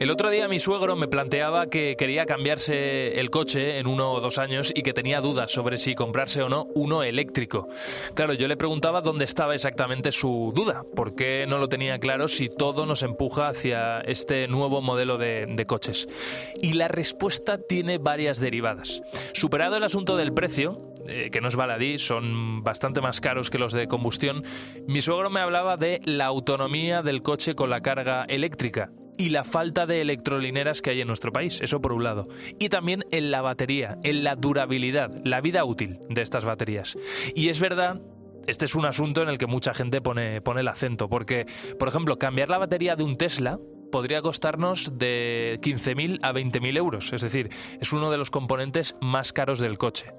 El otro día mi suegro me planteaba que quería cambiarse el coche en uno o dos años y que tenía dudas sobre si comprarse o no uno eléctrico. Claro, yo le preguntaba dónde estaba exactamente su duda, porque no lo tenía claro si todo nos empuja hacia este nuevo modelo de, de coches. Y la respuesta tiene varias derivadas. Superado el asunto del precio, eh, que no es baladí, son bastante más caros que los de combustión, mi suegro me hablaba de la autonomía del coche con la carga eléctrica y la falta de electrolineras que hay en nuestro país, eso por un lado. Y también en la batería, en la durabilidad, la vida útil de estas baterías. Y es verdad este es un asunto en el que mucha gente pone, pone el acento, porque, por ejemplo, cambiar la batería de un Tesla podría costarnos de 15.000 a 20.000 euros, es decir, es uno de los componentes más caros del coche.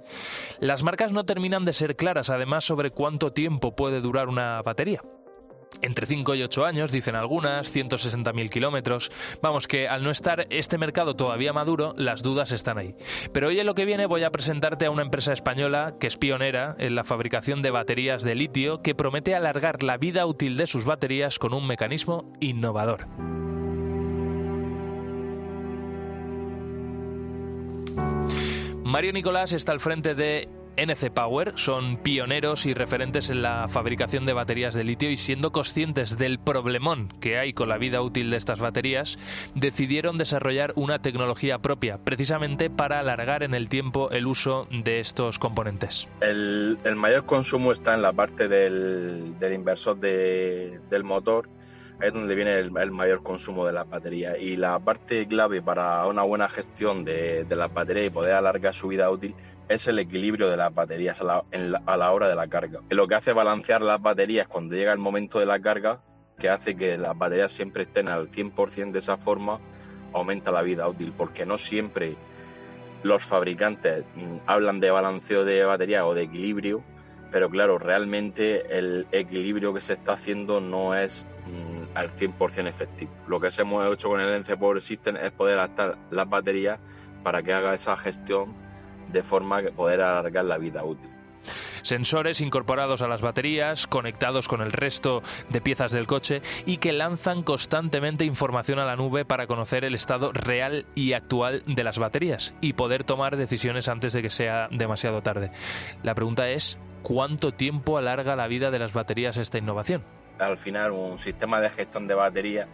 Las marcas no terminan de ser claras, además, sobre cuánto tiempo puede durar una batería entre 5 y 8 años, dicen algunas, 160.000 kilómetros. Vamos, que al no estar este mercado todavía maduro, las dudas están ahí. Pero hoy en lo que viene voy a presentarte a una empresa española que es pionera en la fabricación de baterías de litio que promete alargar la vida útil de sus baterías con un mecanismo innovador. Mario Nicolás está al frente de NC Power son pioneros y referentes en la fabricación de baterías de litio y siendo conscientes del problemón que hay con la vida útil de estas baterías, decidieron desarrollar una tecnología propia, precisamente para alargar en el tiempo el uso de estos componentes. El, mayor consumo está en la parte del, inversor del motor es donde viene el, mayor consumo de las baterías. Y la parte clave para una buena gestión de, de las baterías y poder alargar su vida útil es el equilibrio de las baterías a la, hora de la carga. Lo que hace balancear las baterías cuando llega el momento de la carga, que hace que las baterías siempre estén al 100% de esa forma, aumenta la vida útil, porque no siempre los fabricantes mm, hablan de balanceo de batería o de equilibrio, pero claro, realmente el equilibrio que se está haciendo no es mm, al 100% efectivo. Lo que hemos hecho con el NC Power System es poder adaptar las baterías para que haga esa gestión de forma que poder alargar la vida útil. Sensores incorporados a las baterías, conectados con el resto de piezas del coche y que lanzan constantemente información a la nube para conocer el estado real y actual de las baterías y poder tomar decisiones antes de que sea demasiado tarde. La pregunta es, ¿cuánto tiempo alarga la vida de las baterías esta innovación? Al final, un sistema de gestión de baterías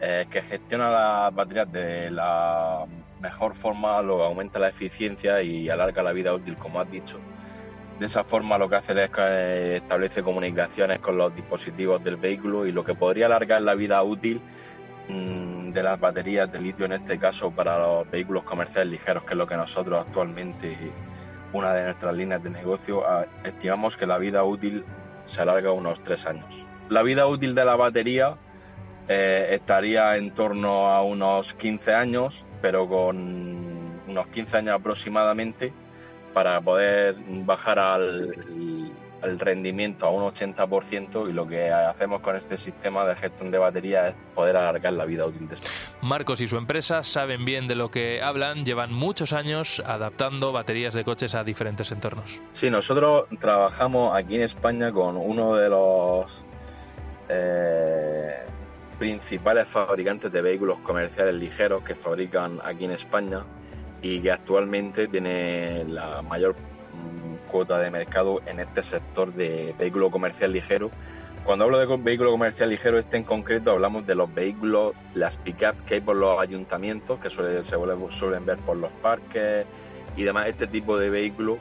eh, que gestiona las baterías de la mejor forma, lo aumenta la eficiencia y alarga la vida útil, como has dicho. De esa forma lo que hace es que establece comunicaciones con los dispositivos del vehículo y lo que podría alargar la vida útil mm, de las baterías de litio, en este caso para los vehículos comerciales ligeros, que es lo que nosotros actualmente, una de nuestras líneas de negocio, estimamos que la vida útil se alarga unos tres años. La vida útil de la batería eh, estaría en torno a unos 15 años, pero con unos 15 años aproximadamente para poder bajar al, rendimiento a un 80% y lo que hacemos con este sistema de gestión de batería es poder alargar la vida útil de este. Marcos y su empresa saben bien de lo que hablan, llevan muchos años adaptando baterías de coches a diferentes entornos. Sí, nosotros trabajamos aquí en España con uno de los eh, principales fabricantes de vehículos comerciales ligeros que fabrican aquí en España y que actualmente tiene la mayor cuota de mercado en este sector de vehículo comercial ligero. Cuando hablo de vehículo comercial ligero, este en concreto hablamos de los vehículos, las pick-up que hay por los ayuntamientos, que suele, se suelen ver por los parques y demás, este tipo de vehículo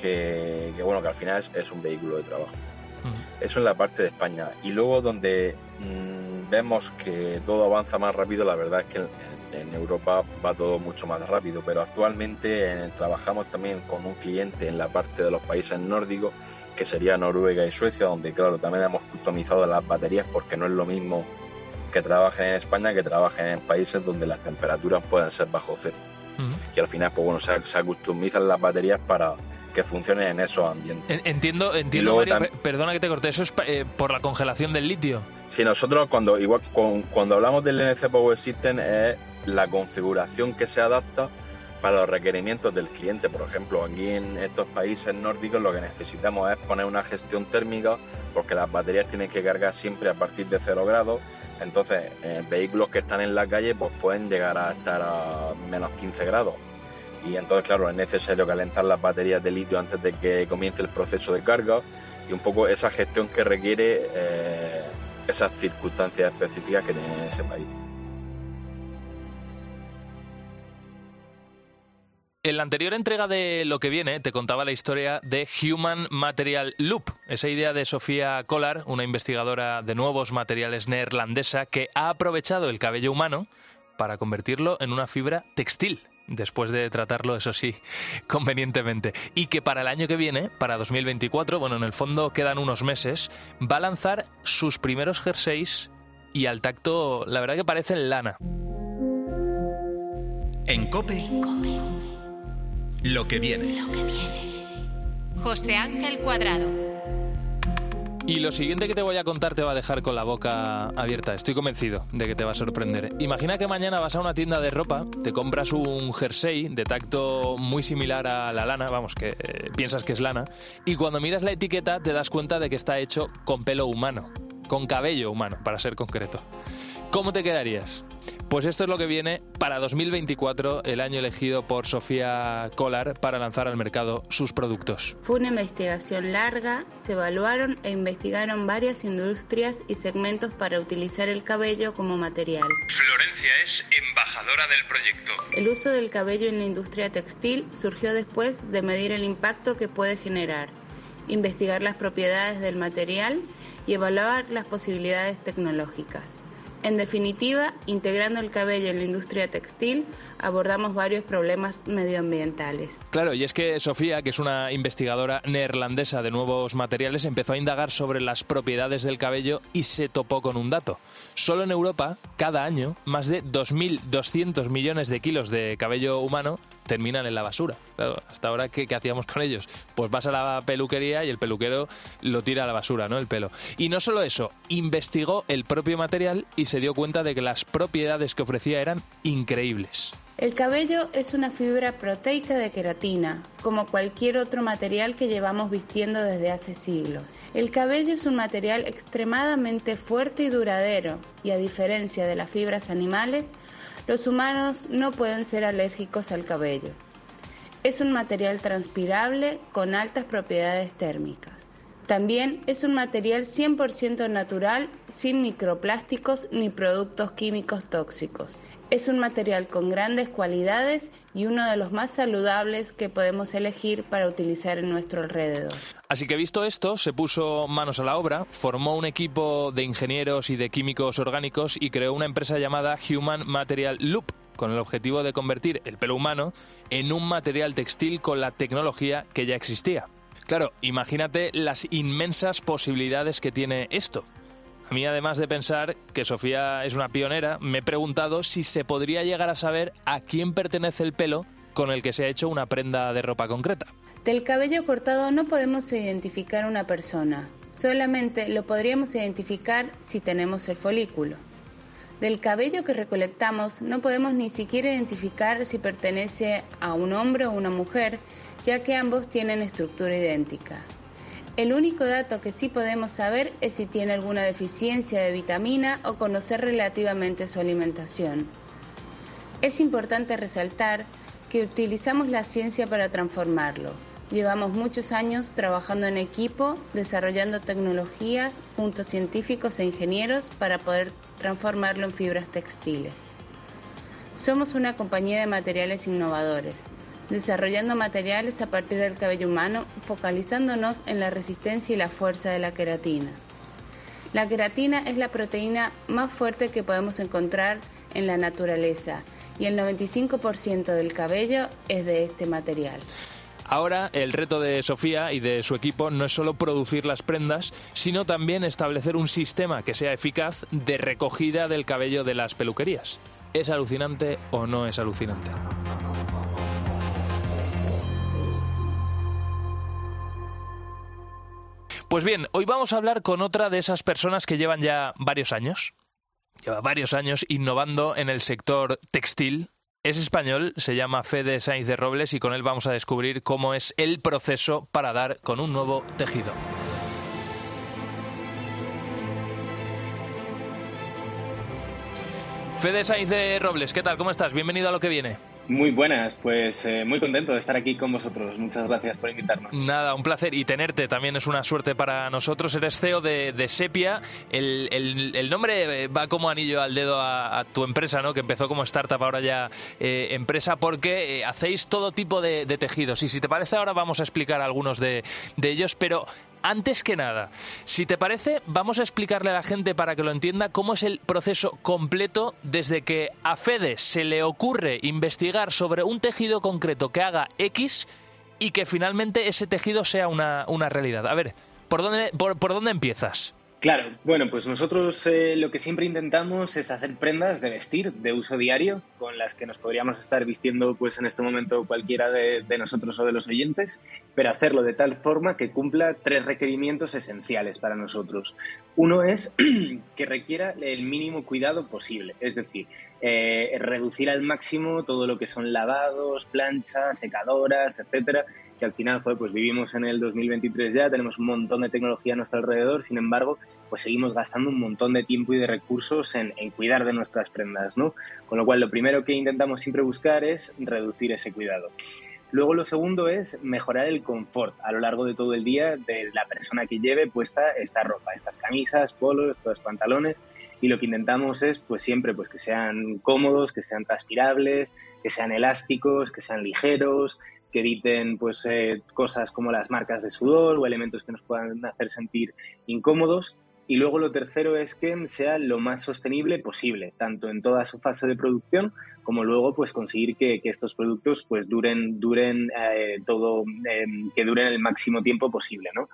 que, bueno, que al final es, un vehículo de trabajo. Eso en la parte de España. Y luego donde mm, vemos que todo avanza más rápido, la verdad es que en, Europa va todo mucho más rápido, pero actualmente trabajamos también con un cliente en la parte de los países nórdicos, que sería Noruega y Suecia, donde claro, también hemos customizado las baterías porque no es lo mismo que trabajen en España que trabajen en países donde las temperaturas pueden ser bajo cero. Y al final, pues bueno, se, se customizan las baterías para que funcione en esos ambientes. Entiendo, entiendo Mario, perdona que te corte, eso es eh, por la congelación del litio. Sí, nosotros cuando igual cuando hablamos del NC Power System es la configuración que se adapta para los requerimientos del cliente. Por ejemplo, aquí en estos países nórdicos lo que necesitamos es poner una gestión térmica porque las baterías tienen que cargar siempre a partir de 0 grados Entonces, eh, vehículos que están en la calle pues pueden llegar a estar a menos 15 grados. Y entonces, claro, es necesario calentar las baterías de litio antes de que comience el proceso de carga y un poco esa gestión que requiere eh, esas circunstancias específicas que tiene ese país. En la anterior entrega de Lo que viene te contaba la historia de Human Material Loop, esa idea de Sofía Collar, una investigadora de nuevos materiales neerlandesa que ha aprovechado el cabello humano para convertirlo en una fibra textil después de tratarlo, eso sí, convenientemente. Y que para el año que viene, para 2024, bueno, en el fondo quedan unos meses, va a lanzar sus primeros jerseys y al tacto, la verdad que parecen lana. En Cope. Lo que viene. Lo que viene. José Ángel Cuadrado. Y lo siguiente que te voy a contar te va a dejar con la boca abierta. Estoy convencido de que te va a sorprender. Imagina que mañana vas a una tienda de ropa, te compras un jersey de tacto muy similar a la lana, vamos, que eh, piensas que es lana, y cuando miras la etiqueta te das cuenta de que está hecho con pelo humano, con cabello humano, para ser concreto. ¿Cómo te quedarías? Pues esto es lo que viene para 2024, el año elegido por Sofía Collar para lanzar al mercado sus productos. Fue una investigación larga, se evaluaron e investigaron varias industrias y segmentos para utilizar el cabello como material. Florencia es embajadora del proyecto. El uso del cabello en la industria textil surgió después de medir el impacto que puede generar, investigar las propiedades del material y evaluar las posibilidades tecnológicas. En definitiva, integrando el cabello en la industria textil, abordamos varios problemas medioambientales. Claro, y es que Sofía, que es una investigadora neerlandesa de nuevos materiales, empezó a indagar sobre las propiedades del cabello y se topó con un dato. Solo en Europa, cada año, más de 2.200 millones de kilos de cabello humano terminan en la basura. Hasta ahora, ¿qué, hacíamos con ellos? Pues vas a la peluquería y el peluquero lo tira a la basura, ¿no? El pelo. Y no solo eso, investigó el propio material y se dio cuenta de que las propiedades que ofrecía eran increíbles. El cabello es una fibra proteica de queratina, como cualquier otro material que llevamos vistiendo desde hace siglos. El cabello es un material extremadamente fuerte y duradero, y a diferencia de las fibras animales, los humanos no pueden ser alérgicos al cabello. Es un material transpirable con altas propiedades térmicas. También es un material 100% natural, sin microplásticos ni productos químicos tóxicos. Es un material con grandes cualidades y uno de los más saludables que podemos elegir para utilizar en nuestro alrededor. Así que visto esto, se puso manos a la obra, formó un equipo de ingenieros y de químicos orgánicos y creó una empresa llamada Human Material Loop con el objetivo de convertir el pelo humano en un material textil con la tecnología que ya existía. Claro, imagínate las inmensas posibilidades que tiene esto. A mí, además de pensar que Sofía es una pionera, me he preguntado si se podría llegar a saber a quién pertenece el pelo con el que se ha hecho una prenda de ropa concreta. Del cabello cortado no podemos identificar a una persona, solamente lo podríamos identificar si tenemos el folículo. Del cabello que recolectamos no podemos ni siquiera identificar si pertenece a un hombre o una mujer, ya que ambos tienen estructura idéntica. El único dato que sí podemos saber es si tiene alguna deficiencia de vitamina o conocer relativamente su alimentación. Es importante resaltar que utilizamos la ciencia para transformarlo. Llevamos muchos años trabajando en equipo, desarrollando tecnologías junto a científicos e ingenieros para poder transformarlo en fibras textiles. Somos una compañía de materiales innovadores desarrollando materiales a partir del cabello humano, focalizándonos en la resistencia y la fuerza de la queratina. La queratina es la proteína más fuerte que podemos encontrar en la naturaleza y el 95% del cabello es de este material. Ahora el reto de Sofía y de su equipo no es solo producir las prendas, sino también establecer un sistema que sea eficaz de recogida del cabello de las peluquerías. ¿Es alucinante o no es alucinante? Pues bien, hoy vamos a hablar con otra de esas personas que llevan ya varios años, lleva varios años innovando en el sector textil. Es español, se llama Fede Sainz de Robles y con él vamos a descubrir cómo es el proceso para dar con un nuevo tejido. Fede Sainz de Robles, ¿qué tal? ¿Cómo estás? Bienvenido a lo que viene. Muy buenas, pues eh, muy contento de estar aquí con vosotros. Muchas gracias por invitarnos. Nada, un placer y tenerte también es una suerte para nosotros. Eres CEO de, Sepia. El, nombre va como anillo al dedo a, tu empresa, ¿no? Que empezó como startup, ahora ya eh, empresa, porque eh, hacéis todo tipo de, tejidos. Y si te parece, ahora vamos a explicar algunos de ellos, pero antes que nada, si te parece, vamos a explicarle a la gente para que lo entienda cómo es el proceso completo desde que a Fede se le ocurre investigar sobre un tejido concreto que haga X y que finalmente ese tejido sea una, una realidad. A ver, ¿por dónde, por, por dónde empiezas? Claro, bueno, pues nosotros eh, lo que siempre intentamos es hacer prendas de vestir de uso diario con las que nos podríamos estar vistiendo pues en este momento cualquiera de, nosotros o de los oyentes, pero hacerlo de tal forma que cumpla tres requerimientos esenciales para nosotros. Uno es que requiera el mínimo cuidado posible, es decir, eh, reducir al máximo todo lo que son lavados, planchas, secadoras, etcétera, que al final, pues vivimos en el 2023 ya, tenemos un montón de tecnología a nuestro alrededor, sin embargo, pues seguimos gastando un montón de tiempo y de recursos en, cuidar de nuestras prendas, ¿no? Con lo cual, lo primero que intentamos siempre buscar es reducir ese cuidado. Luego lo segundo es mejorar el confort a lo largo de todo el día de la persona que lleve puesta esta ropa, estas camisas, polos, estos pantalones. Y lo que intentamos es pues siempre pues que sean cómodos, que sean transpirables, que sean elásticos, que sean ligeros, que eviten pues, eh, cosas como las marcas de sudor o elementos que nos puedan hacer sentir incómodos. Y luego lo tercero es que sea lo más sostenible posible, tanto en toda su fase de producción como luego pues conseguir que, estos productos pues duren, duren eh, todo, eh, que duren el máximo tiempo posible, ¿no?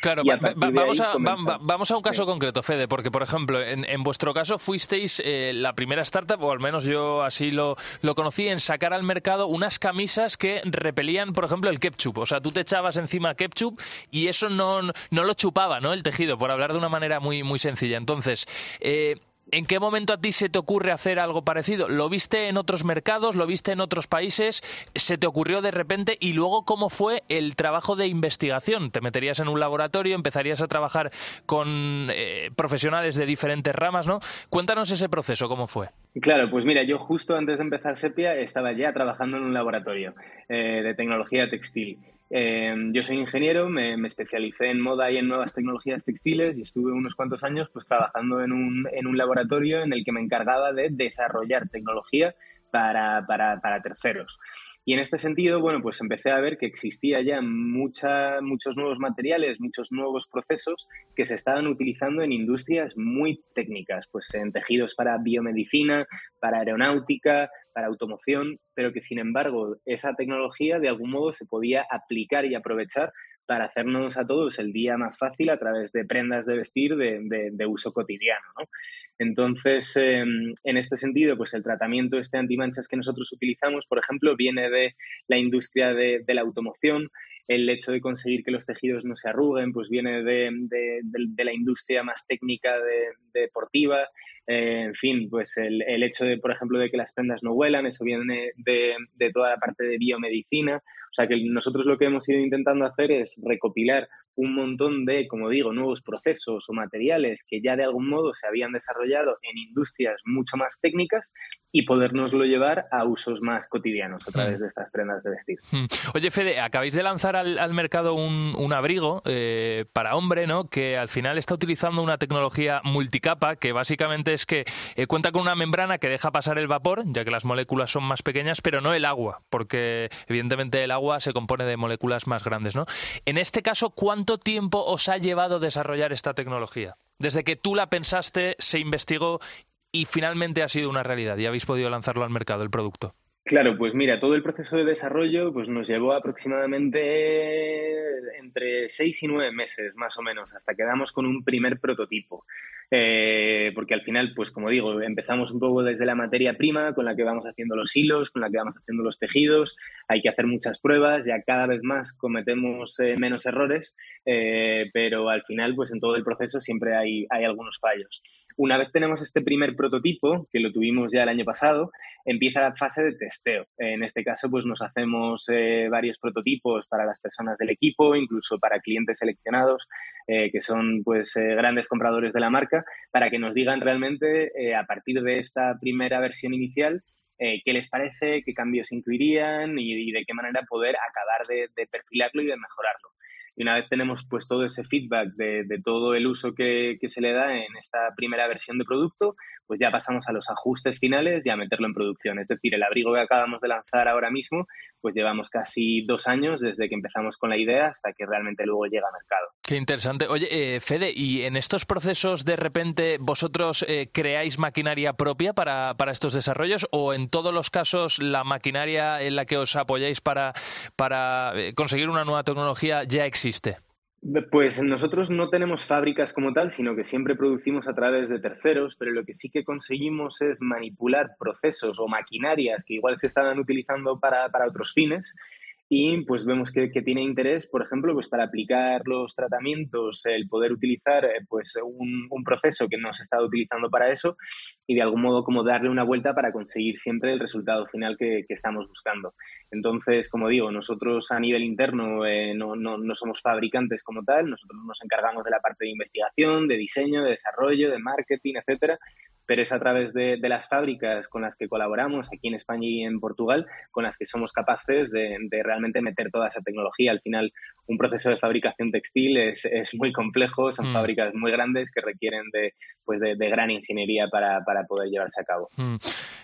Claro, vamos, a, vamos, a, un caso concreto, Fede, porque, por ejemplo, en, vuestro caso fuisteis eh, la primera startup, o al menos yo así lo, lo conocí, en sacar al mercado unas camisas que repelían, por ejemplo, el ketchup. O sea, tú te echabas encima ketchup y eso no, no lo chupaba, ¿no? El tejido, por hablar de una manera muy, muy sencilla. Entonces, eh, ¿En qué momento a ti se te ocurre hacer algo parecido? ¿Lo viste en otros mercados? ¿Lo viste en otros países? ¿Se te ocurrió de repente? Y luego, ¿cómo fue el trabajo de investigación? ¿Te meterías en un laboratorio? ¿Empezarías a trabajar con eh, profesionales de diferentes ramas? ¿no? Cuéntanos ese proceso, ¿cómo fue? Claro, pues mira, yo justo antes de empezar Sepia estaba ya trabajando en un laboratorio eh, de tecnología textil. Eh, yo soy ingeniero, me, especialicé en moda y en nuevas tecnologías textiles y estuve unos cuantos años pues, trabajando en un, en un laboratorio en el que me encargaba de desarrollar tecnología para, para, para terceros. Y en este sentido, bueno, pues empecé a ver que existía ya mucha, muchos nuevos materiales, muchos nuevos procesos que se estaban utilizando en industrias muy técnicas, pues en tejidos para biomedicina, para aeronáutica, para automoción, pero que sin embargo esa tecnología de algún modo se podía aplicar y aprovechar para hacernos a todos el día más fácil a través de prendas de vestir de, uso cotidiano. Entonces, em, en este sentido, pues el tratamiento este antimanchas que nosotros utilizamos, por ejemplo, viene de la industria de, la automoción, el hecho de conseguir que los tejidos no se arruguen, pues viene de, la industria más técnica deportiva, eh, en fin, pues el, el, hecho de, por ejemplo, de que las prendas no huelan, eso viene de, toda la parte de biomedicina. O sea que nosotros lo que hemos ido intentando hacer es recopilar un montón de, como digo, nuevos procesos o materiales que ya de algún modo se habían desarrollado en industrias mucho más técnicas y podernoslo llevar a usos más cotidianos a través hmm. de estas prendas de vestir. Hmm. Oye, Fede, acabáis de lanzar al, mercado un, abrigo eh, para hombre, ¿no? Que al final está utilizando una tecnología multicapa que básicamente es que eh, cuenta con una membrana que deja pasar el vapor, ya que las moléculas son más pequeñas, pero no el agua, porque evidentemente el agua se compone de moléculas más grandes, ¿no? En este caso, ¿cuánto tiempo os ha llevado desarrollar esta tecnología? Desde que tú la pensaste, se investigó y finalmente ha sido una realidad y habéis podido lanzarlo al mercado, el producto. Claro, pues mira, todo el proceso de desarrollo pues nos llevó aproximadamente entre seis y nueve meses, más o menos, hasta que damos con un primer prototipo. Eh, porque al final, pues como digo, empezamos un poco desde la materia prima con la que vamos haciendo los hilos, con la que vamos haciendo los tejidos, hay que hacer muchas pruebas, ya cada vez más cometemos eh, menos errores, eh, pero al final, pues en todo el proceso siempre hay, hay algunos fallos. Una vez tenemos este primer prototipo, que lo tuvimos ya el año pasado, empieza la fase de testeo. En este caso, pues nos hacemos varios prototipos para las personas del equipo, incluso para clientes seleccionados, que son pues grandes compradores de la marca para que nos digan realmente eh, a partir de esta primera versión inicial eh, qué les parece, qué cambios incluirían y, de qué manera poder acabar de perfilarlo y de mejorarlo. Y una vez tenemos pues todo ese feedback de, todo el uso que, se le da en esta primera versión de producto, pues ya pasamos a los ajustes finales y a meterlo en producción. Es decir, el abrigo que acabamos de lanzar ahora mismo, pues llevamos casi dos años desde que empezamos con la idea hasta que realmente luego llega al mercado. Qué interesante. Oye, eh, Fede, ¿y en estos procesos de repente vosotros eh, creáis maquinaria propia para, para estos desarrollos o en todos los casos la maquinaria en la que os apoyáis para, para eh, conseguir una nueva tecnología ya existe? Pues nosotros no tenemos fábricas como tal, sino que siempre producimos a través de terceros, pero lo que sí que conseguimos es manipular procesos o maquinarias que igual se estaban utilizando para, para otros fines y pues vemos que, tiene interés, por ejemplo, pues para aplicar los tratamientos, el poder utilizar eh, pues un, proceso que no se está utilizando para eso y de algún modo como darle una vuelta para conseguir siempre el resultado final que, estamos buscando. Entonces, como digo, nosotros a nivel interno eh, no, no, no, somos fabricantes como tal, nosotros nos encargamos de la parte de investigación, de diseño, de desarrollo, de marketing, etcétera, pero es a través de, las fábricas con las que colaboramos aquí en España y en Portugal, con las que somos capaces de, realmente meter toda esa tecnología. Al final, un proceso de fabricación textil es, muy complejo, son mm. fábricas muy grandes que requieren de, pues de, gran ingeniería para, poder llevarse a cabo. Mm.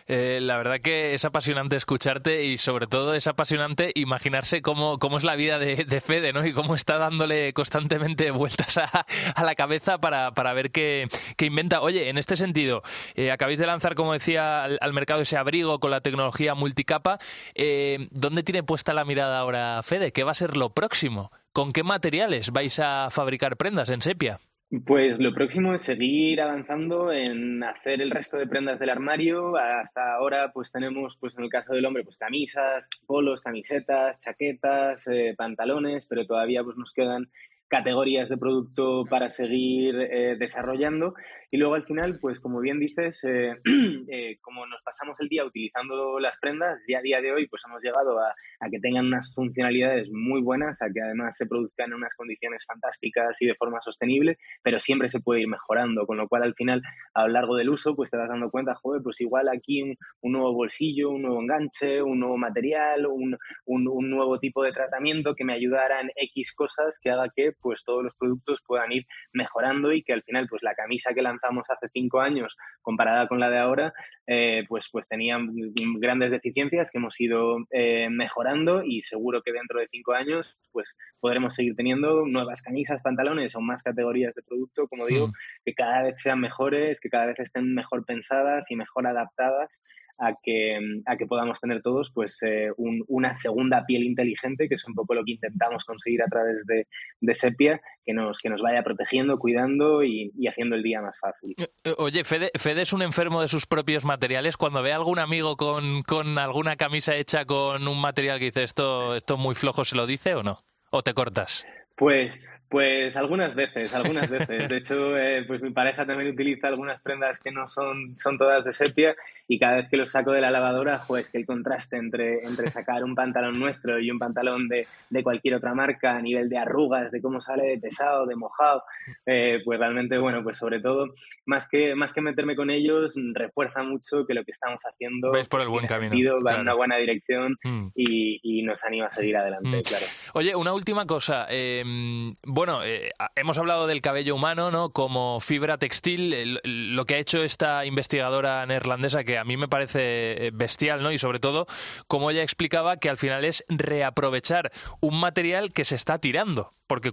Eh, la verdad que es apasionante escucharte y sobre todo es apasionante imaginarse cómo, cómo es la vida de, Fede, ¿no? Y cómo está dándole constantemente vueltas a, la cabeza para, para ver qué, qué inventa. Oye, en este sentido, eh, acabáis de lanzar, como decía, al, mercado ese abrigo con la tecnología multicapa. Eh, ¿Dónde tiene puesta la mirada ahora Fede? ¿Qué va a ser lo próximo? ¿Con qué materiales vais a fabricar prendas en sepia? Pues lo próximo es seguir avanzando en hacer el resto de prendas del armario. Hasta ahora, pues tenemos, pues en el caso del hombre, pues camisas, polos, camisetas, chaquetas, eh, pantalones, pero todavía pues nos quedan categorías de producto para seguir eh, desarrollando. Y luego al final, pues como bien dices, eh, eh, como nos pasamos el día utilizando las prendas, ya a día de hoy pues hemos llegado a, que tengan unas funcionalidades muy buenas, a que además se produzcan en unas condiciones fantásticas y de forma sostenible, pero siempre se puede ir mejorando, con lo cual al final a lo largo del uso pues te vas dando cuenta, joder, pues igual aquí un, nuevo bolsillo, un nuevo enganche, un nuevo material, un, un, un nuevo tipo de tratamiento que me ayudara en X cosas que haga que pues todos los productos puedan ir mejorando y que al final pues la camisa que lanzamos hace cinco años comparada con la de ahora eh, pues, pues tenían grandes deficiencias que hemos ido eh, mejorando y seguro que dentro de cinco años pues podremos seguir teniendo nuevas camisas, pantalones o más categorías de producto, como digo, mm. que cada vez sean mejores, que cada vez estén mejor pensadas y mejor adaptadas a que, a que podamos tener todos pues eh, una segunda piel inteligente, que es un poco lo que intentamos conseguir a través de, de Sepia, que nos, que nos vaya protegiendo, cuidando y, haciendo el día más fácil. Eh, eh, oye, Fede, Fede, es un enfermo de sus propios materiales. Cuando ve a algún amigo con, con alguna camisa hecha con un material que dice esto, esto muy flojo, ¿se lo dice o no? ¿O te cortas? Pues, pues algunas veces, algunas veces. De hecho, eh, pues mi pareja también utiliza algunas prendas que no son, son todas de sepia y cada vez que los saco de la lavadora, pues que el contraste entre, entre sacar un pantalón nuestro y un pantalón de, de cualquier otra marca a nivel de arrugas, de cómo sale de pesado, de mojado, eh, pues realmente, bueno, pues sobre todo, más que, más que meterme con ellos, refuerza mucho que lo que estamos haciendo por el pues, buen camino, va en una buena dirección mm. y, y, nos anima a seguir adelante, mm. claro. Oye, una última cosa. Eh, Em, bueno, eh, hemos hablado del cabello humano, ¿no? Como fibra textil, lo que ha hecho esta investigadora neerlandesa, que a mí me parece eh, bestial, ¿no? Y sobre todo, como ella explicaba, que al final es reaprovechar un material que se está tirando. Porque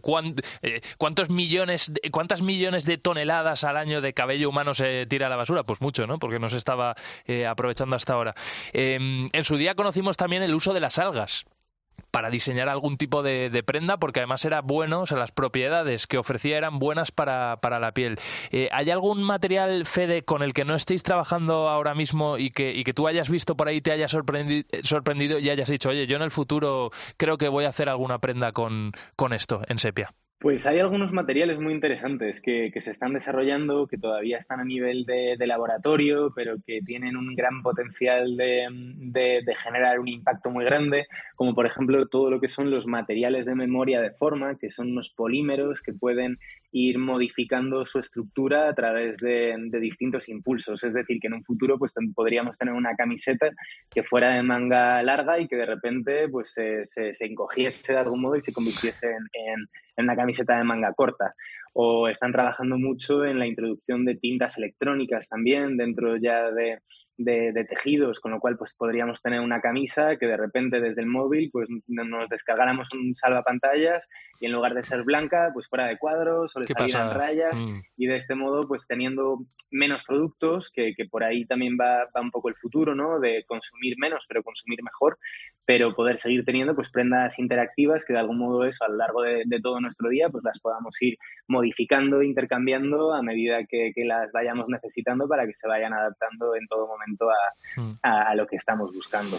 eh, ¿cuántos millones, cuántas millones de toneladas al año de cabello humano se tira a la basura? Pues mucho, ¿no? Porque no se estaba aprovechando hasta ahora. Em, en su día conocimos también el uso de las algas para diseñar algún tipo de, prenda, porque además era bueno, o sea, las propiedades que ofrecía eran buenas para, para la piel. Eh, ¿Hay algún material, Fede, con el que no estéis trabajando ahora mismo y que, y que tú hayas visto por ahí, te haya sorprendido, y hayas dicho, oye, yo en el futuro creo que voy a hacer alguna prenda con, con esto en sepia? Pues hay algunos materiales muy interesantes que, se están desarrollando, que todavía están a nivel de, laboratorio, pero que tienen un gran potencial de, generar un impacto muy grande, como por ejemplo todo lo que son los materiales de memoria de forma, que son unos polímeros que pueden ir modificando su estructura a través de, distintos impulsos. Es decir, que en un futuro pues, podríamos tener una camiseta que fuera de manga larga y que de repente pues, se, se, encogiese de algún modo y se convirtiese en en una camiseta de manga corta. O están trabajando mucho en la introducción de tintas electrónicas también dentro ya de, de, tejidos, con lo cual pues podríamos tener una camisa que de repente desde el móvil pues nos descargáramos un salvapantallas y en lugar de ser blanca pues fuera de cuadros o le salieran rayas mm. y de este modo pues teniendo menos productos que, que por ahí también va, va, un poco el futuro, ¿no? De consumir menos pero consumir mejor, pero poder seguir teniendo pues prendas interactivas que de algún modo eso a lo largo de, todo nuestro día pues las podamos ir modificando, intercambiando a medida que, que las vayamos necesitando para que se vayan adaptando en todo momento Mm. a, lo que estamos buscando.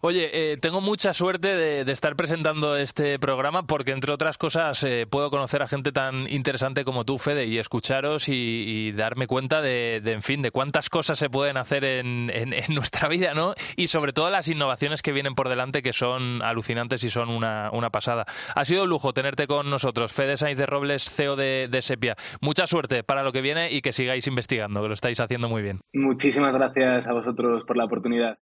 Oye, eh, tengo mucha suerte de, estar presentando este programa porque, entre otras cosas, eh, puedo conocer a gente tan interesante como tú, Fede, y escucharos y, darme cuenta de, en fin, de cuántas cosas se pueden hacer en, nuestra vida, ¿no? Y sobre todo las innovaciones que vienen por delante que son alucinantes y son una, pasada. Ha sido un lujo tenerte con nosotros, Fede Sainz de Robles, CEO de, de Sepia. Mucha suerte para lo que viene y que sigáis investigando, que lo estáis haciendo muy bien. Muchísimas gracias a vosotros por la oportunidad.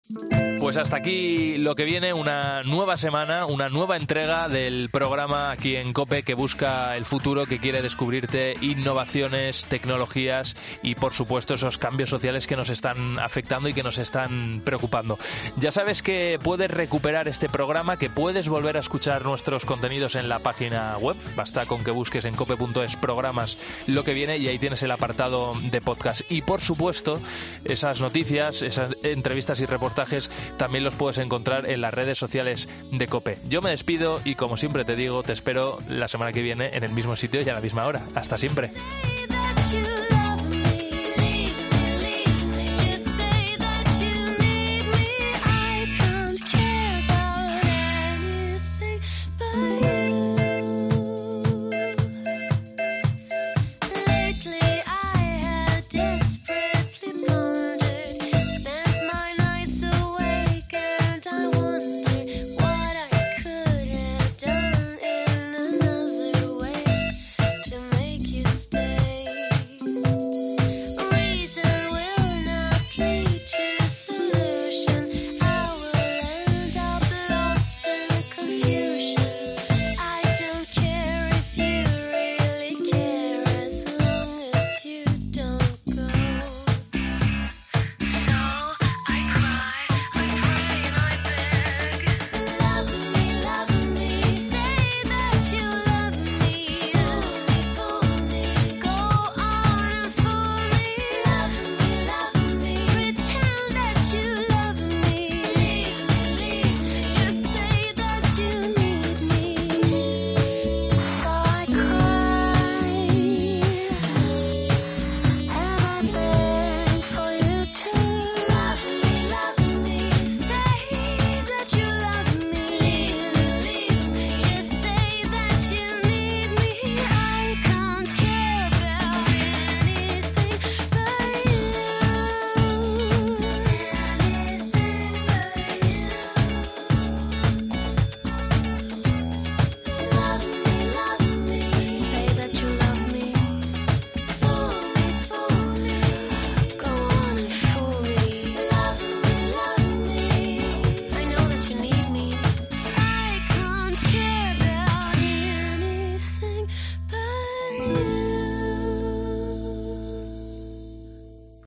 Pues hasta aquí lo que viene, una nueva semana, una nueva entrega del programa aquí en COPE que busca el futuro, que quiere descubrirte innovaciones, tecnologías y por supuesto esos cambios sociales que nos están afectando y que nos están preocupando. Ya sabes que puedes recuperar este programa, que puedes volver a escuchar nuestros contenidos en la página web. Basta con que busques en cope.es programas lo que viene y ahí tienes el apartado de podcast. Y por supuesto, esas noticias esas entrevistas y reportajes también los puedes encontrar en las redes sociales de Cope. Yo me despido y como siempre te digo, te espero la semana que viene en el mismo sitio y a la misma hora. Hasta siempre.